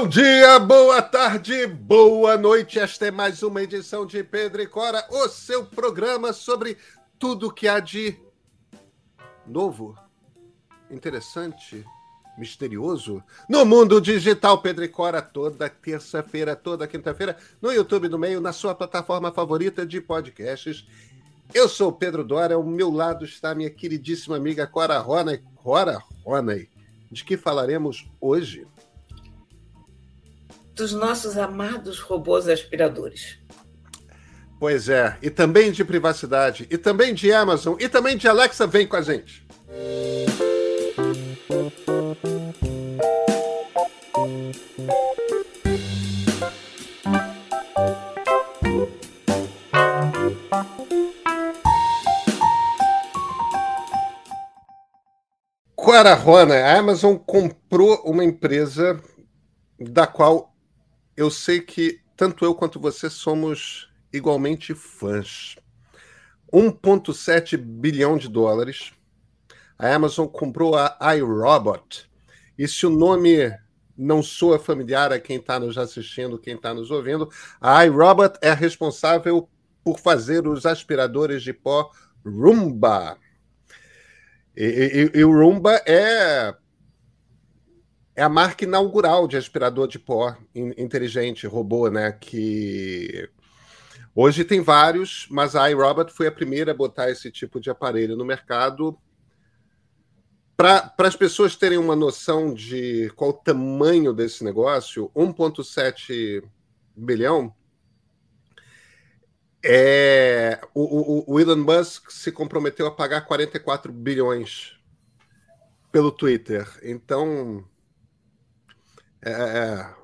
Bom dia, boa tarde, boa noite. Esta é mais uma edição de Pedro e Cora, o seu programa sobre tudo que há de novo, interessante, misterioso no mundo digital. Pedro e Cora, toda terça-feira, toda quinta-feira, no YouTube do Meio, na sua plataforma favorita de podcasts. Eu sou o Pedro Dória, ao meu lado está minha queridíssima amiga Cora Roney. Cora Roney, de que falaremos hoje? Dos nossos amados robôs aspiradores. Pois é, e também de privacidade, e também de Amazon, e também de Alexa, vem com a gente. Quararona, a Amazon comprou uma empresa da qual eu sei que tanto eu quanto você somos igualmente fãs. 1,7 bilhão de dólares. A Amazon comprou a iRobot. E se o nome não soa familiar a quem está nos assistindo, quem está nos ouvindo, a iRobot é responsável por fazer os aspiradores de pó Roomba. E, e, e o Roomba é é a marca inaugural de aspirador de pó inteligente, robô, né? Que hoje tem vários, mas a iRobot foi a primeira a botar esse tipo de aparelho no mercado. Para as pessoas terem uma noção de qual o tamanho desse negócio, 1,7 bilhão é, o, o, o, Elon Musk se comprometeu a pagar 44 bilhões pelo Twitter. Então, é, é,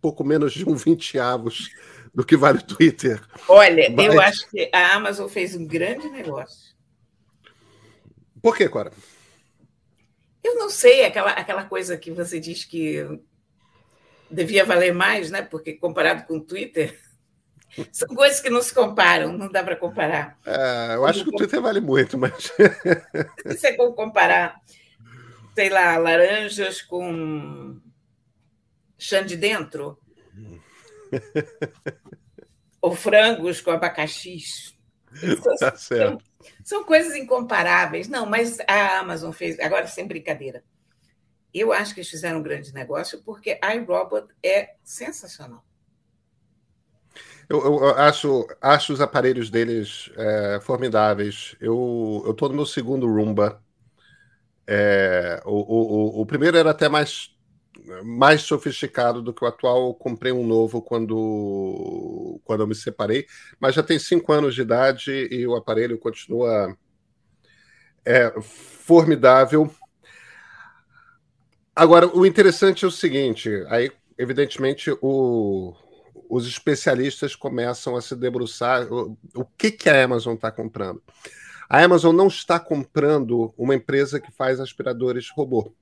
pouco menos de um 20 avos do que vale o Twitter. Olha, Mas... eu acho que a Amazon fez um grande negócio. Por quê, Cora? Eu não sei, aquela, aquela coisa que você diz que devia valer mais, né? Porque comparado com o Twitter, são coisas que não se comparam, não dá para comparar. É, eu acho que o Twitter vale muito, mas. Se é comparar, sei lá, laranjas com chã de dentro? Ou frangos com abacaxis? Tá são, são coisas incomparáveis. Não, mas a Amazon fez, agora sem brincadeira. Eu acho que eles fizeram um grande negócio porque a iRobot é sensacional. Eu, eu, acho, acho os aparelhos deles é, formidáveis. Eu estou no meu segundo Roomba. É, o, o, o primeiro era até mais mais sofisticado do que o atual. Eu comprei um novo quando, quando eu me separei, mas já tem cinco anos de idade e o aparelho continua é, formidável. Agora, o interessante é o seguinte: aí, evidentemente, o, os especialistas começam a se debruçar o, o que, que a Amazon está comprando. A Amazon não está comprando uma empresa que faz aspiradores robô.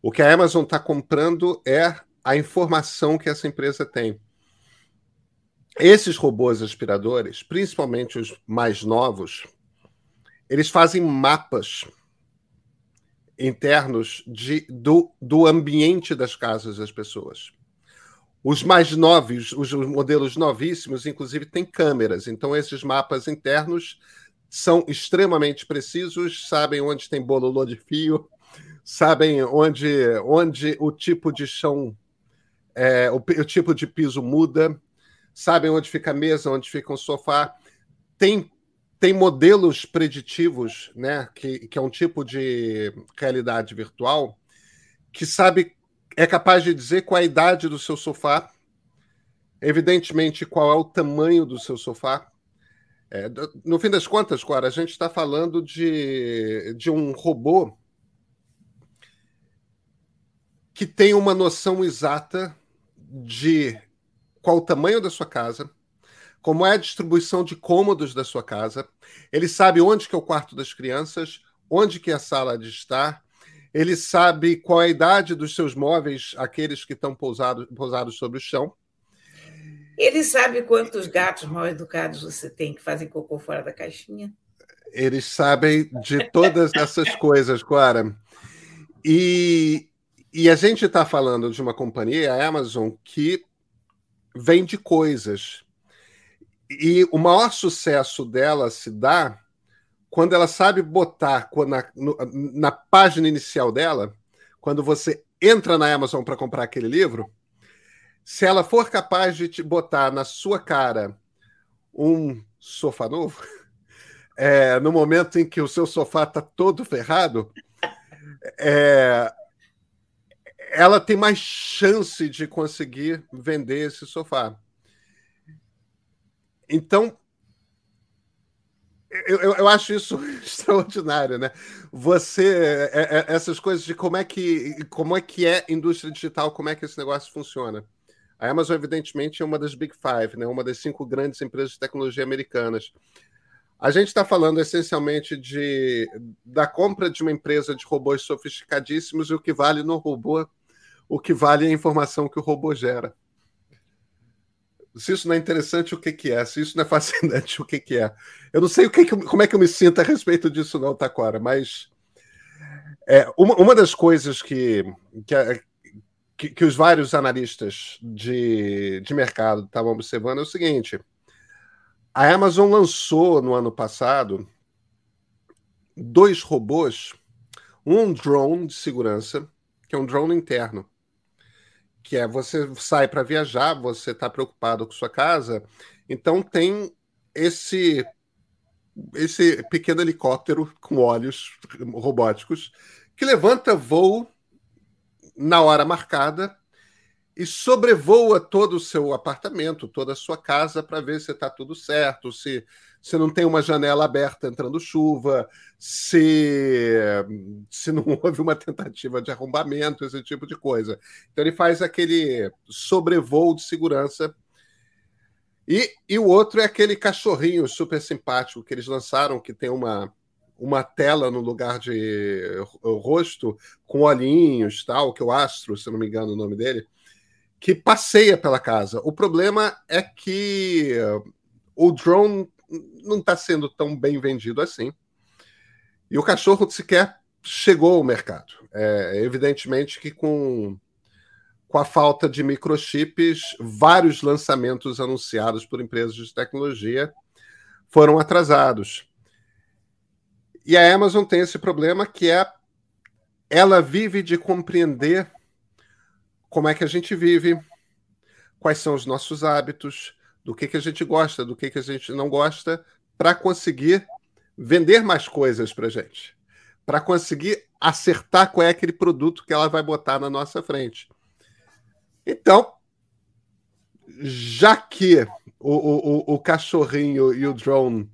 O que a Amazon está comprando é a informação que essa empresa tem. Esses robôs aspiradores, principalmente os mais novos, eles fazem mapas internos de, do, do ambiente das casas das pessoas. Os mais novos, os modelos novíssimos, inclusive, têm câmeras. Então, esses mapas internos são extremamente precisos, sabem onde tem bololô de fio, sabem onde, onde o tipo de chão, é, o, o, tipo de piso muda, sabem onde fica a mesa, onde fica o sofá. Tem, tem modelos preditivos, né, que, que é um tipo de realidade virtual, que sabe, é capaz de dizer qual a idade do seu sofá, evidentemente qual é o tamanho do seu sofá. É, no fim das contas, Cora, a gente está falando de, de um robô que tem uma noção exata de qual o tamanho da sua casa, como é a distribuição de cômodos da sua casa. Ele sabe onde que é o quarto das crianças, onde que é a sala de estar. Ele sabe qual é a idade dos seus móveis, aqueles que estão pousados, pousados sobre o chão. Ele sabe quantos gatos mal educados você tem que fazem cocô fora da caixinha? Eles sabem de todas essas coisas, Clara. E, E a gente está falando de uma companhia, a Amazon, que vende coisas. E o maior sucesso dela se dá quando ela sabe botar na, na página inicial dela, quando você entra na Amazon para comprar aquele livro, se ela for capaz de te botar na sua cara um sofá novo, é, no momento em que o seu sofá está todo ferrado, é, ela tem mais chance de conseguir vender esse sofá. Então, eu, eu, acho isso extraordinário, né? Você, é, é, essas coisas de como é que como é que é indústria digital, como é que esse negócio funciona. A Amazon, evidentemente, é uma das Big Five, né? Uma das cinco grandes empresas de tecnologia americanas. A gente está falando essencialmente de da compra de uma empresa de robôs sofisticadíssimos e o que vale no robô, o que vale é a informação que o robô gera. Se isso não é interessante, o que, que é? Se isso não é fascinante, o que, que é? Eu não sei o que, que como é que eu me sinto a respeito disso, não, Taquara, mas é, uma, uma das coisas que, que, que, que os vários analistas de, de mercado estavam observando é o seguinte: a Amazon lançou no ano passado dois robôs, um drone de segurança, que é um drone interno que é você sai para viajar, você está preocupado com sua casa, então tem esse esse pequeno helicóptero com olhos robóticos que levanta voo na hora marcada e sobrevoa todo o seu apartamento, toda a sua casa para ver se está tudo certo, se se não tem uma janela aberta entrando chuva, se, se não houve uma tentativa de arrombamento, esse tipo de coisa. Então ele faz aquele sobrevoo de segurança. E, e o outro é aquele cachorrinho super simpático que eles lançaram, que tem uma, uma tela no lugar de rosto, com olhinhos, tal, que é o Astro, se não me engano o nome dele, que passeia pela casa. O problema é que o drone não está sendo tão bem vendido assim. E o cachorro sequer chegou ao mercado. É, evidentemente que com, com a falta de microchips, vários lançamentos anunciados por empresas de tecnologia foram atrasados. E a Amazon tem esse problema que é ela vive de compreender como é que a gente vive, quais são os nossos hábitos, do que, que a gente gosta, do que, que a gente não gosta, para conseguir vender mais coisas para gente, para conseguir acertar qual é aquele produto que ela vai botar na nossa frente. Então, já que o, o, o cachorrinho e o drone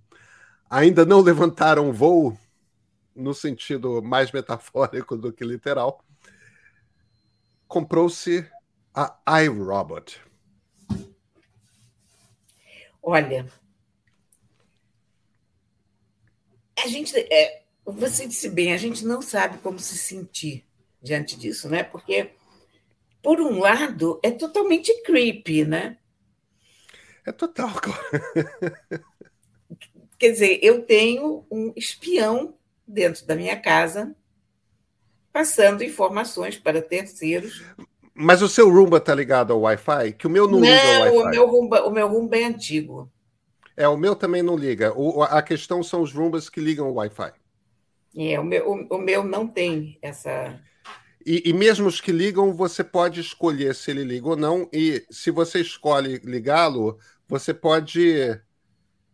ainda não levantaram voo, no sentido mais metafórico do que literal, comprou-se a iRobot. Olha, a gente, é, você disse bem, a gente não sabe como se sentir diante disso, né? Porque, por um lado, é totalmente creepy, né? É total. Quer dizer, eu tenho um espião dentro da minha casa passando informações para terceiros. Mas o seu Roomba tá ligado ao Wi-Fi? Que o meu não, não liga ao Wi-Fi. O meu, Roomba, o meu Roomba é antigo. É, o meu também não liga. O, a questão são os Roombas que ligam o Wi-Fi. É, o meu, o, o meu não tem essa. E, e, mesmo os que ligam, você pode escolher se ele liga ou não. E se você escolhe ligá-lo, você pode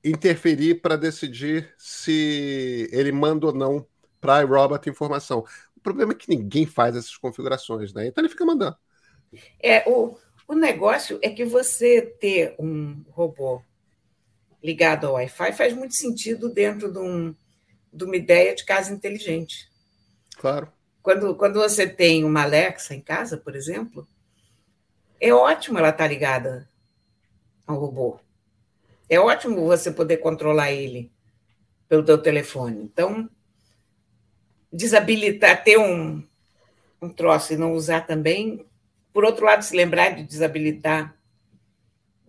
interferir para decidir se ele manda ou não para a iRobot informação. O problema é que ninguém faz essas configurações, né? Então ele fica mandando. É, o, o negócio é que você ter um robô ligado ao Wi-Fi faz muito sentido dentro de, um, de uma ideia de casa inteligente. Claro. Quando, quando você tem uma Alexa em casa, por exemplo, é ótimo ela estar ligada ao robô. É ótimo você poder controlar ele pelo teu telefone. Então, desabilitar, ter um, um troço e não usar também. Por outro lado, se lembrar de desabilitar,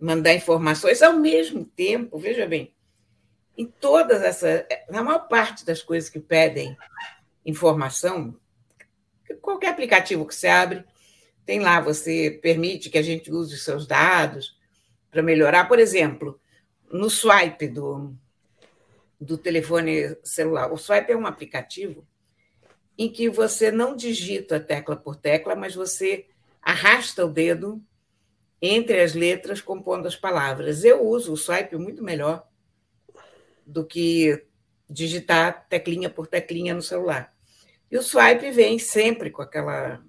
mandar informações ao mesmo tempo, veja bem, em todas essas, na maior parte das coisas que pedem informação, qualquer aplicativo que você abre, tem lá, você permite que a gente use os seus dados para melhorar. Por exemplo, no swipe do, do telefone celular. O swipe é um aplicativo em que você não digita tecla por tecla, mas você arrasta o dedo entre as letras compondo as palavras. Eu uso o swipe muito melhor do que digitar teclinha por teclinha no celular. E o swipe vem sempre com aquela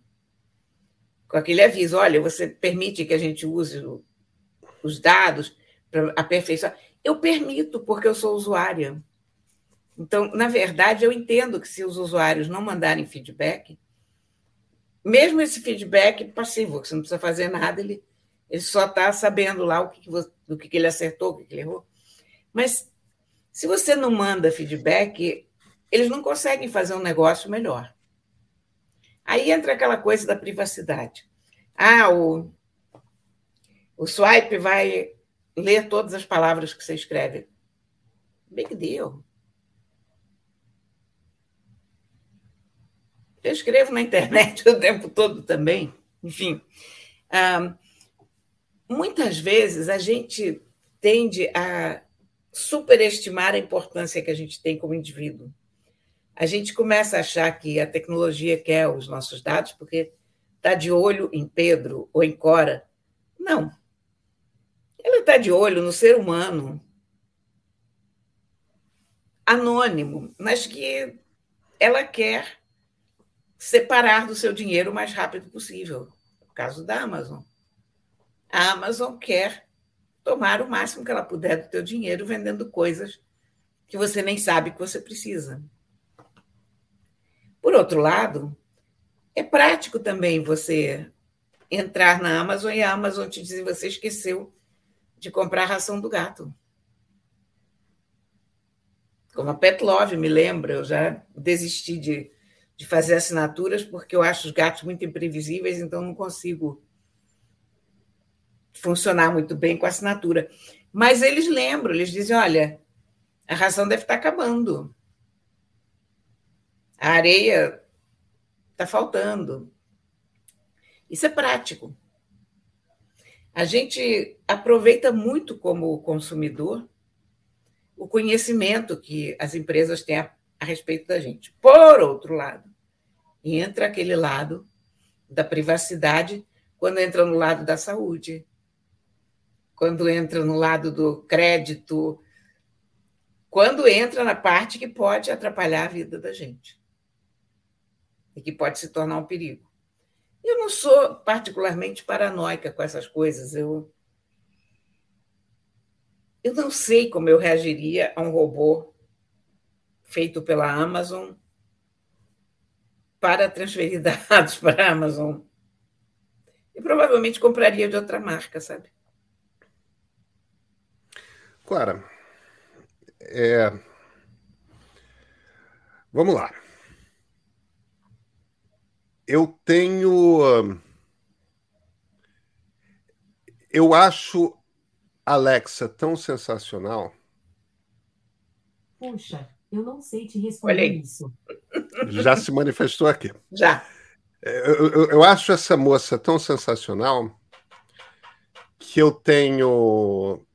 com aquele aviso, olha, você permite que a gente use os dados para aperfeiçoar. Eu permito, porque eu sou usuária. Então, na verdade, eu entendo que se os usuários não mandarem feedback, mesmo esse feedback passivo, que você não precisa fazer nada, ele, ele só está sabendo lá o que, do que ele acertou, o que ele errou. Mas se você não manda feedback, eles não conseguem fazer um negócio melhor. Aí entra aquela coisa da privacidade. Ah, o, o swipe vai ler todas as palavras que você escreve. Big deal. Eu escrevo na internet o tempo todo também. Enfim, muitas vezes a gente tende a superestimar a importância que a gente tem como indivíduo. A gente começa a achar que a tecnologia quer os nossos dados porque está de olho em Pedro ou em Cora. Não. Ela está de olho no ser humano anônimo, mas que ela quer separar do seu dinheiro o mais rápido possível. O caso da Amazon. A Amazon quer tomar o máximo que ela puder do teu dinheiro vendendo coisas que você nem sabe que você precisa. Por outro lado, é prático também você entrar na Amazon e a Amazon te dizer você esqueceu de comprar a ração do gato. Como a Pet Love me lembra, eu já desisti de, de fazer assinaturas porque eu acho os gatos muito imprevisíveis, então não consigo funcionar muito bem com a assinatura. Mas eles lembram, eles dizem: olha, a ração deve estar acabando. A areia está faltando. Isso é prático. A gente aproveita muito como consumidor o conhecimento que as empresas têm a, respeito da gente. Por outro lado, entra aquele lado da privacidade quando entra no lado da saúde, quando entra no lado do crédito, quando entra na parte que pode atrapalhar a vida da gente e que pode se tornar um perigo. Eu não sou particularmente paranoica com essas coisas. Eu, eu não sei como eu reagiria a um robô feito pela Amazon para transferir dados para a Amazon. E provavelmente compraria de outra marca, sabe? Clara, é... vamos lá eu tenho. Eu acho Alexa tão sensacional. Puxa, eu não sei te responder isso. Já se manifestou aqui. Já. É, eu, eu, eu, acho essa moça tão sensacional que eu tenho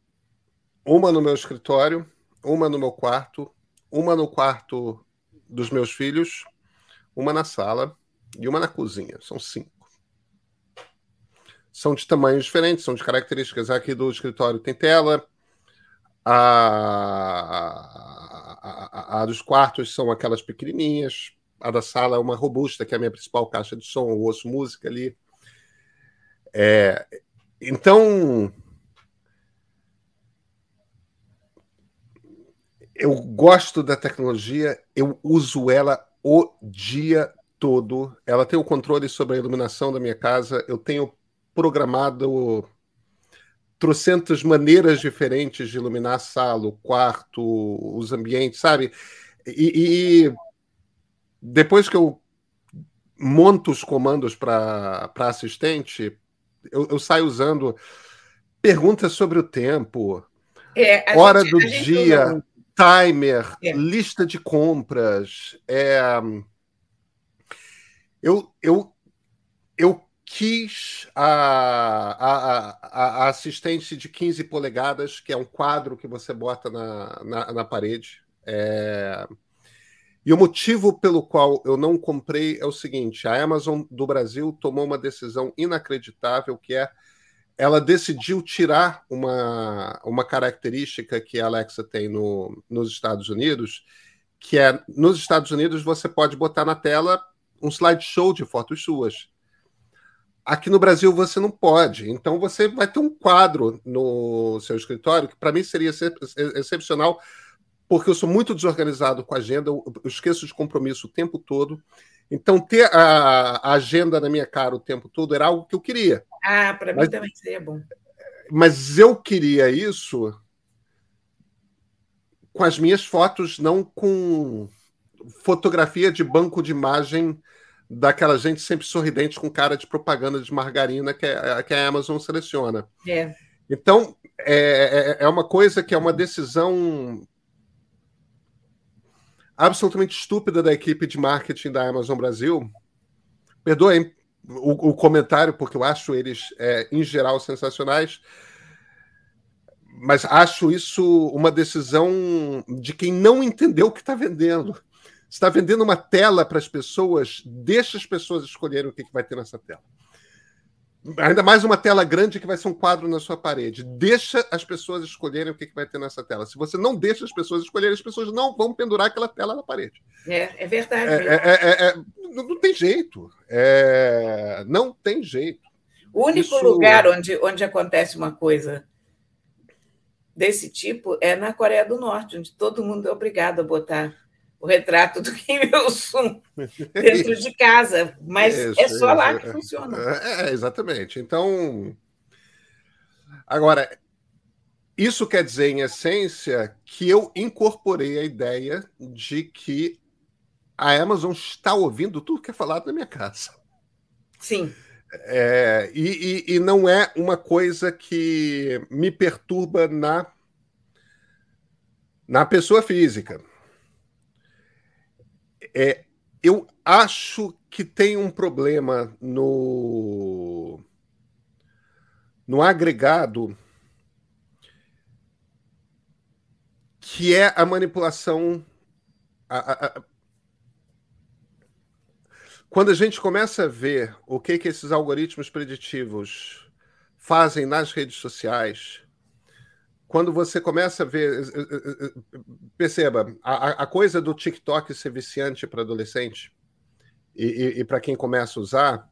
uma no meu escritório, uma no meu quarto, uma no quarto dos meus filhos, uma na sala e uma na cozinha. São cinco. São de tamanhos diferentes, são de características. Aqui do escritório tem tela. A, a, a, dos quartos são aquelas pequenininhas. A da sala é uma robusta, que é a minha principal caixa de som. Eu ouço música ali. É, então, eu gosto da tecnologia, eu uso ela o dia todo. Ela tem o controle sobre a iluminação da minha casa. Eu tenho programado trocentas maneiras diferentes de iluminar a sala, o quarto, os ambientes, sabe? E, e depois que eu monto os comandos para assistente, eu, eu, saio usando perguntas sobre o tempo, é, hora gente, do dia, timer, é. lista de compras. É, Eu, eu, eu quis a, a, a, assistente de 15 polegadas, que é um quadro que você bota na, na, na parede. É... E o motivo pelo qual eu não comprei é o seguinte: a Amazon do Brasil tomou uma decisão inacreditável, que é ela decidiu tirar uma, uma característica que a Alexa tem no, nos Estados Unidos, que é nos Estados Unidos você pode botar na tela um slideshow de fotos suas. Aqui no Brasil você não pode. Então você vai ter um quadro no seu escritório, que para mim seria excepcional, porque eu sou muito desorganizado com a agenda, eu esqueço de compromisso o tempo todo. Então, ter a, a agenda na minha cara o tempo todo era algo que eu queria. Ah, para mim também seria bom. Mas eu queria isso com as minhas fotos, não com fotografia de banco de imagem daquela gente sempre sorridente com cara de propaganda de margarina que, é, que a Amazon seleciona. É. Então, é, é, é uma coisa que é uma decisão absolutamente estúpida da equipe de marketing da Amazon Brasil. Perdoem o, o comentário, porque eu acho eles, é, em geral, sensacionais, mas acho isso uma decisão de quem não entendeu o que está vendendo está vendendo uma tela para as pessoas, deixa as pessoas escolherem o que, que vai ter nessa tela. Ainda mais uma tela grande que vai ser um quadro na sua parede. Deixa as pessoas escolherem o que, que vai ter nessa tela. Se você não deixa as pessoas escolherem, as pessoas não vão pendurar aquela tela na parede. É, é verdade. É, é, é, é não, não, tem jeito. É, não tem jeito. O único Isso... lugar onde, onde acontece uma coisa desse tipo é na Coreia do Norte, onde todo mundo é obrigado a botar o retrato do Kim Il-sung dentro de casa, mas isso, é só isso, lá que funciona. É, é, exatamente. Então, agora, isso quer dizer, em essência, que eu incorporei a ideia de que a Amazon está ouvindo tudo que é falado na minha casa. Sim. É, e, e, e não é uma coisa que me perturba na, na pessoa física. É, eu acho que tem um problema no, no agregado que é a manipulação. A, a, a, quando a gente começa a ver o que, que esses algoritmos preditivos fazem nas redes sociais, quando você começa a ver. Eh, eh, eh, perceba, a, a coisa do TikTok ser viciante para adolescente e, e, e para quem começa a usar,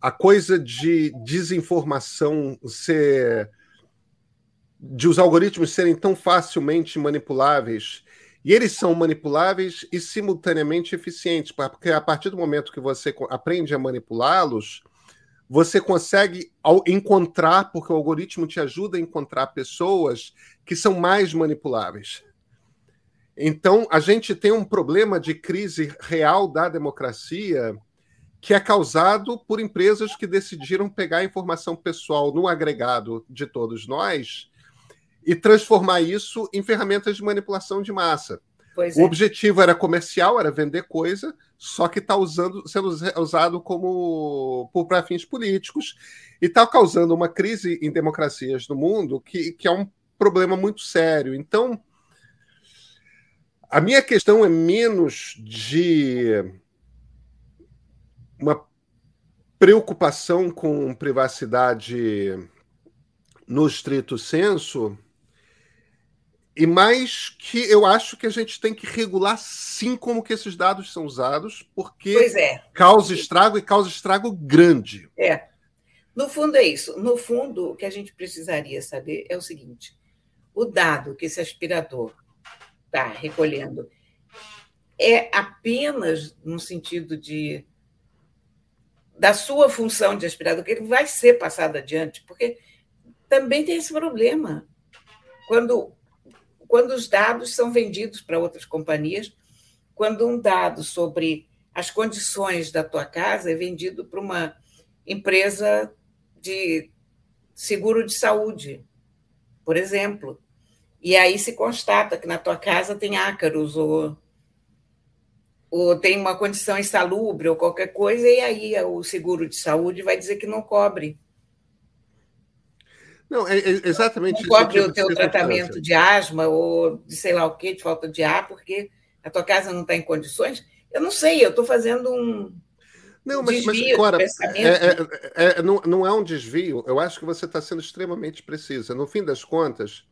a coisa de desinformação ser. de os algoritmos serem tão facilmente manipuláveis. E eles são manipuláveis e simultaneamente eficientes, porque a partir do momento que você aprende a manipulá-los, você consegue encontrar, porque o algoritmo te ajuda a encontrar pessoas que são mais manipuláveis. Então, a gente tem um problema de crise real da democracia que é causado por empresas que decidiram pegar a informação pessoal no agregado de todos nós e transformar isso em ferramentas de manipulação de massa. Pois o é. objetivo era comercial, era vender coisa, só que está usando, sendo usado como para fins políticos e está causando uma crise em democracias no mundo que, que é um problema muito sério. Então, a minha questão é menos de uma preocupação com privacidade no estrito senso e mais que eu acho que a gente tem que regular sim como que esses dados são usados, porque é. causa estrago e causa estrago grande. É. No fundo é isso. No fundo, o que a gente precisaria saber é o seguinte: o dado que esse aspirador está recolhendo é apenas no sentido de da sua função de aspirador, que ele vai ser passado adiante, porque também tem esse problema. Quando quando os dados são vendidos para outras companhias, quando um dado sobre as condições da tua casa é vendido para uma empresa de seguro de saúde, por exemplo. E aí se constata que na tua casa tem ácaros ou ou tem uma condição insalubre ou qualquer coisa, e aí o seguro de saúde vai dizer que não cobre. Não, é, é exatamente não cobre o teu tratamento de asma ou de sei lá o quê, de falta de ar, porque a tua casa não está em condições. Eu não sei, eu estou fazendo um. Não, mas, mas Cora, é, é, é, não, não é um desvio. Eu acho que você está sendo extremamente precisa. No fim das contas,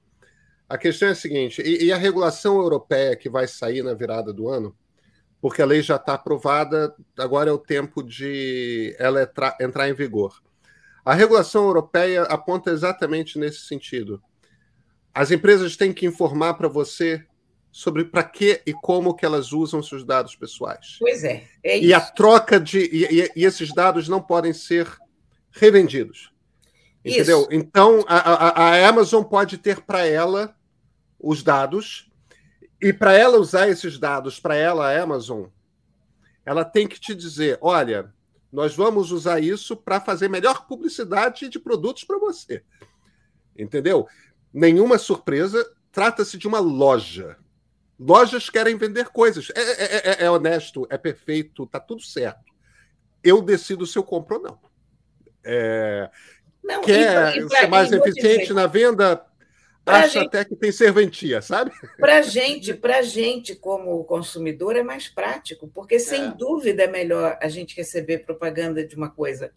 a questão é a seguinte: e, e a regulação europeia que vai sair na virada do ano, porque a lei já está aprovada, agora é o tempo de ela entrar, entrar em vigor. A regulação europeia aponta exatamente nesse sentido. As empresas têm que informar para você sobre para que e como que elas usam seus dados pessoais. Pois é. é e a troca de e, e, esses dados não podem ser revendidos. Entendeu? Isso. Então a, a, a Amazon pode ter para ela os dados e para ela usar esses dados para ela a Amazon, ela tem que te dizer, olha, nós vamos usar isso para fazer melhor publicidade de produtos para você. Entendeu? Nenhuma surpresa, trata-se de uma loja. Lojas querem vender coisas. É, é, é, é honesto, é perfeito, tá tudo certo. Eu decido se eu compro ou não. É, não quer e, e ser mais eficiente na venda? Acho gente, até que tem serventia, sabe? Para gente, para gente como consumidor é mais prático, porque sem é. dúvida é melhor a gente receber propaganda de uma coisa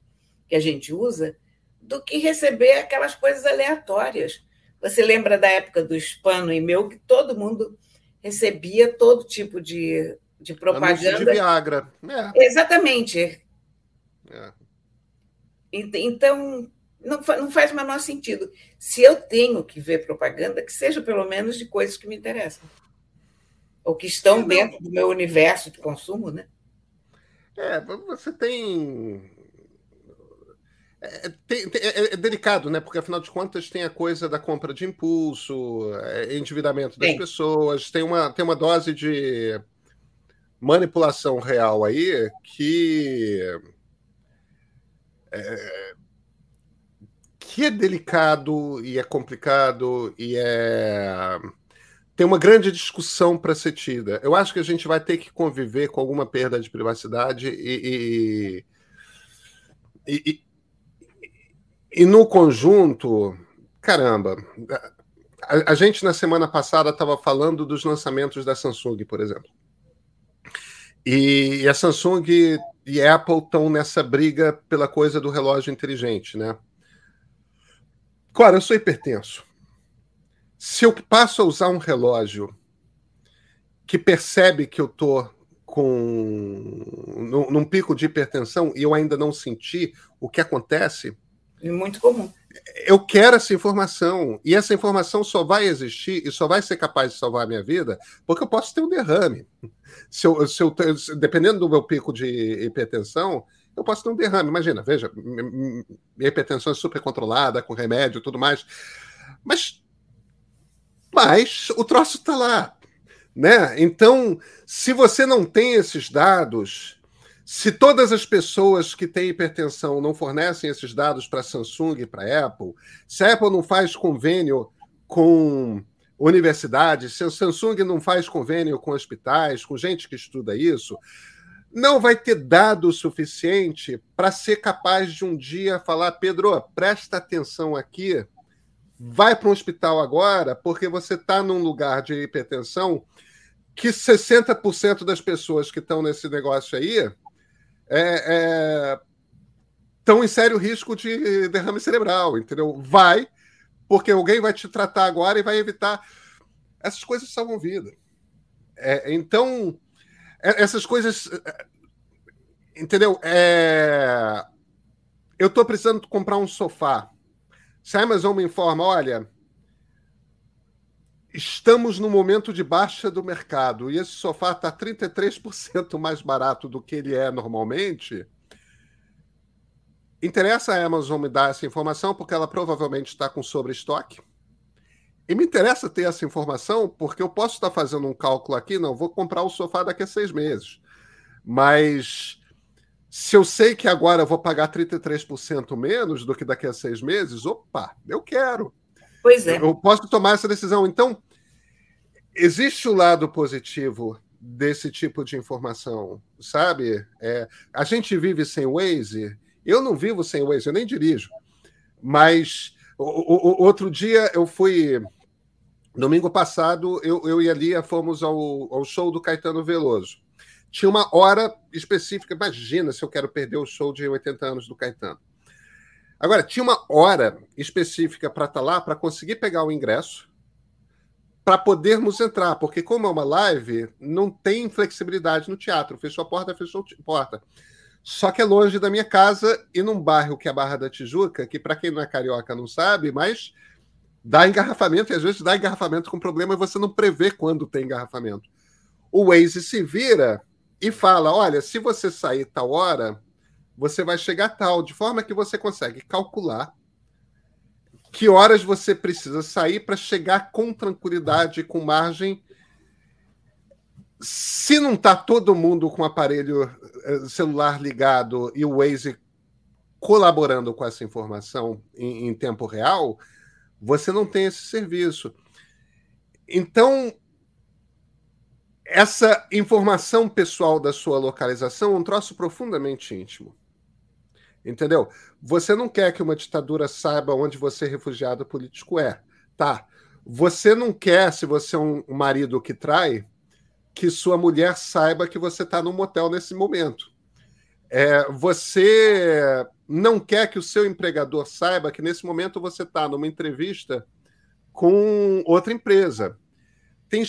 que a gente usa do que receber aquelas coisas aleatórias. Você lembra da época do spam no e-mail que todo mundo recebia todo tipo de, de propaganda. Anúncio de Viagra. É. Exatamente. É. Então, não, não faz o menor sentido. Se eu tenho que ver propaganda, que seja pelo menos de coisas que me interessam. Ou que estão dentro do meu universo de consumo, né? É, você tem é, tem, é, é, delicado, né? Porque afinal de contas tem a coisa da compra de impulso, é, endividamento das Sim. pessoas, tem uma, tem uma dose de manipulação real aí que é, que é delicado e é complicado e é tem uma grande discussão para ser tida. Eu acho que a gente vai ter que conviver com alguma perda de privacidade e, e, e e no conjunto, caramba, a, a gente na semana passada estava falando dos lançamentos da Samsung, por exemplo. E, e a Samsung e Apple estão nessa briga pela coisa do relógio inteligente, né? Claro, eu sou hipertenso. Se eu passo a usar um relógio que percebe que eu tô com num, num pico de hipertensão e eu ainda não senti o que acontece, muito comum. Eu quero essa informação. E essa informação só vai existir e só vai ser capaz de salvar a minha vida porque eu posso ter um derrame. Se eu, se eu, dependendo do meu pico de hipertensão, eu posso ter um derrame. Imagina, veja, minha hipertensão é super controlada, com remédio e tudo mais. Mas, mas o troço está lá. Né? Então, se você não tem esses dados, se todas as pessoas que têm hipertensão não fornecem esses dados para Samsung e para Apple, se a Apple não faz convênio com universidades, se a Samsung não faz convênio com hospitais, com gente que estuda isso, não vai ter dado suficiente para ser capaz de um dia falar: Pedro, presta atenção aqui, vai para um hospital agora, porque você está num lugar de hipertensão que 60% das pessoas que estão nesse negócio aí estão é, é, em sério risco de derrame cerebral, entendeu? Vai, porque alguém vai te tratar agora e vai evitar. Essas coisas salvam vida. É, então, essas coisas. É, entendeu? É, eu estou precisando comprar um sofá. Se a Amazon me informa, olha, estamos no momento de baixa do mercado e esse sofá está 33% mais barato do que ele é normalmente, interessa a Amazon me dar essa informação porque ela provavelmente está com sobreestoque. E me interessa ter essa informação porque eu posso estar fazendo um cálculo aqui, não, vou comprar o sofá daqui a seis meses. Mas se eu sei que agora eu vou pagar 33% menos do que daqui a seis meses, opa, eu quero. Pois é. Eu posso tomar essa decisão. Então, existe o lado positivo desse tipo de informação, sabe? É, a gente vive sem Waze. Eu não vivo sem Waze, eu nem dirijo. Mas o, o, outro dia eu fui. Domingo passado, eu, eu e a Lia fomos ao, ao show do Caetano Veloso. Tinha uma hora específica. Imagina se eu quero perder o show de 80 anos do Caetano. Agora, tinha uma hora específica para estar tá lá, para conseguir pegar o ingresso, para podermos entrar, porque como é uma live, não tem flexibilidade no teatro. Fechou a porta, fechou a porta. Só que é longe da minha casa e num bairro que é a Barra da Tijuca, que para quem não é carioca não sabe, mas dá engarrafamento e às vezes dá engarrafamento com problema e você não prevê quando tem engarrafamento. O Waze se vira e fala: olha, se você sair tal hora, você vai chegar tal, de forma que você consegue calcular que horas você precisa sair para chegar com tranquilidade, com margem. Se não está todo mundo com o aparelho eh, celular ligado e o Waze colaborando com essa informação em, em tempo real, você não tem esse serviço. Então, essa informação pessoal da sua localização é um troço profundamente íntimo. Entendeu? Você não quer que uma ditadura saiba onde você, refugiado político, é. Tá. Você não quer, se você é um marido que trai, que sua mulher saiba que você está no motel nesse momento. É, você não quer que o seu empregador saiba que nesse momento você está numa entrevista com outra empresa. Tem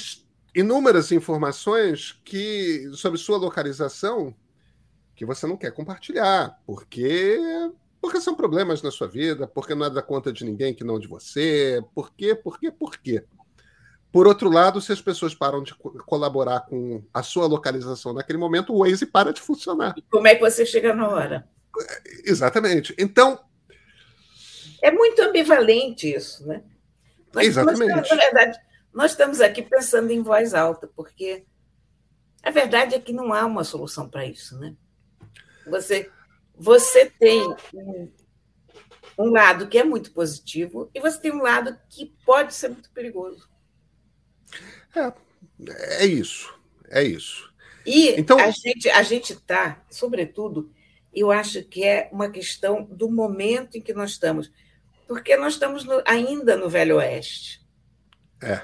inúmeras informações que sobre sua localização que você não quer compartilhar, porque porque são problemas na sua vida, porque não é da conta de ninguém que não de você, por quê, por quê, por quê. Por outro lado, se as pessoas param de colaborar com a sua localização naquele momento, o Waze para de funcionar. E como é que você chega na hora? Exatamente. Então. É muito ambivalente isso, né? Nós, Exatamente. Nós, na verdade, nós estamos aqui pensando em voz alta, porque a verdade é que não há uma solução para isso, né? Você, você tem um, um lado que é muito positivo e você tem um lado que pode ser muito perigoso. É, é isso, é isso. E então, a gente a gente está, sobretudo, eu acho que é uma questão do momento em que nós estamos, porque nós estamos no, ainda no Velho Oeste. É.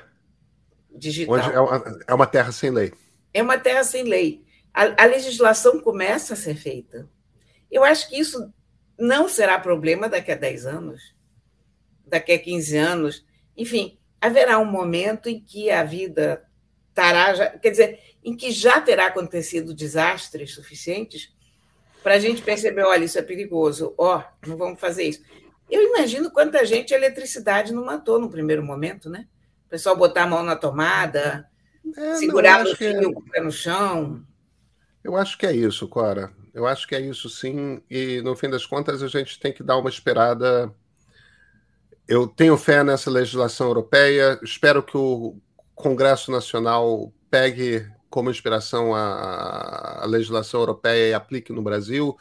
Digital. Onde é uma, é uma terra sem lei. É uma terra sem lei a, a legislação começa a ser feita. Eu acho que isso não será problema daqui a 10 anos, daqui a 15 anos. Enfim, haverá um momento em que a vida estará, quer dizer, em que já terá acontecido desastres suficientes para a gente perceber, olha, isso é perigoso, ó, oh, não vamos fazer isso. Eu imagino quanta gente a eletricidade não matou no primeiro momento, né? O pessoal botar a mão na tomada, é, segurar o fio com o pé no chão. Eu acho que é isso, Cora. Eu acho que é isso sim. E no fim das contas, a gente tem que dar uma esperada. Eu tenho fé nessa legislação europeia. Espero que o Congresso Nacional pegue como inspiração a, a legislação europeia e aplique no Brasil.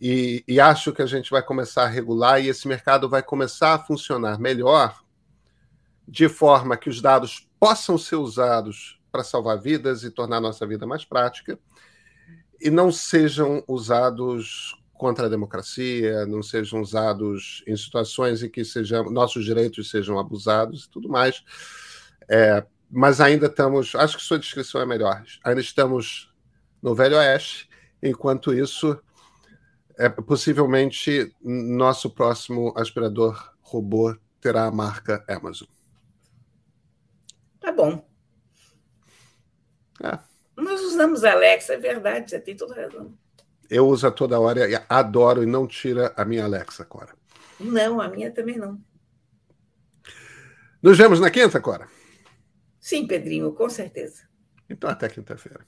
E, e, acho que a gente vai começar a regular e esse mercado vai começar a funcionar melhor, de forma que os dados possam ser usados para salvar vidas e tornar nossa vida mais prática e não sejam usados contra a democracia, não sejam usados em situações em que sejam, nossos direitos sejam abusados e tudo mais. É, mas ainda estamos, acho que sua descrição é melhor, ainda estamos no Velho Oeste, enquanto isso, é, possivelmente nosso próximo aspirador robô terá a marca Amazon. Tá bom. É. Nós usamos Alexa, é verdade, você tem toda razão. Eu uso a toda hora, e adoro e não tira a minha Alexa, Cora. Não, a minha também não. Nos vemos na quinta, Cora? Sim, Pedrinho, com certeza. Então, até quinta-feira.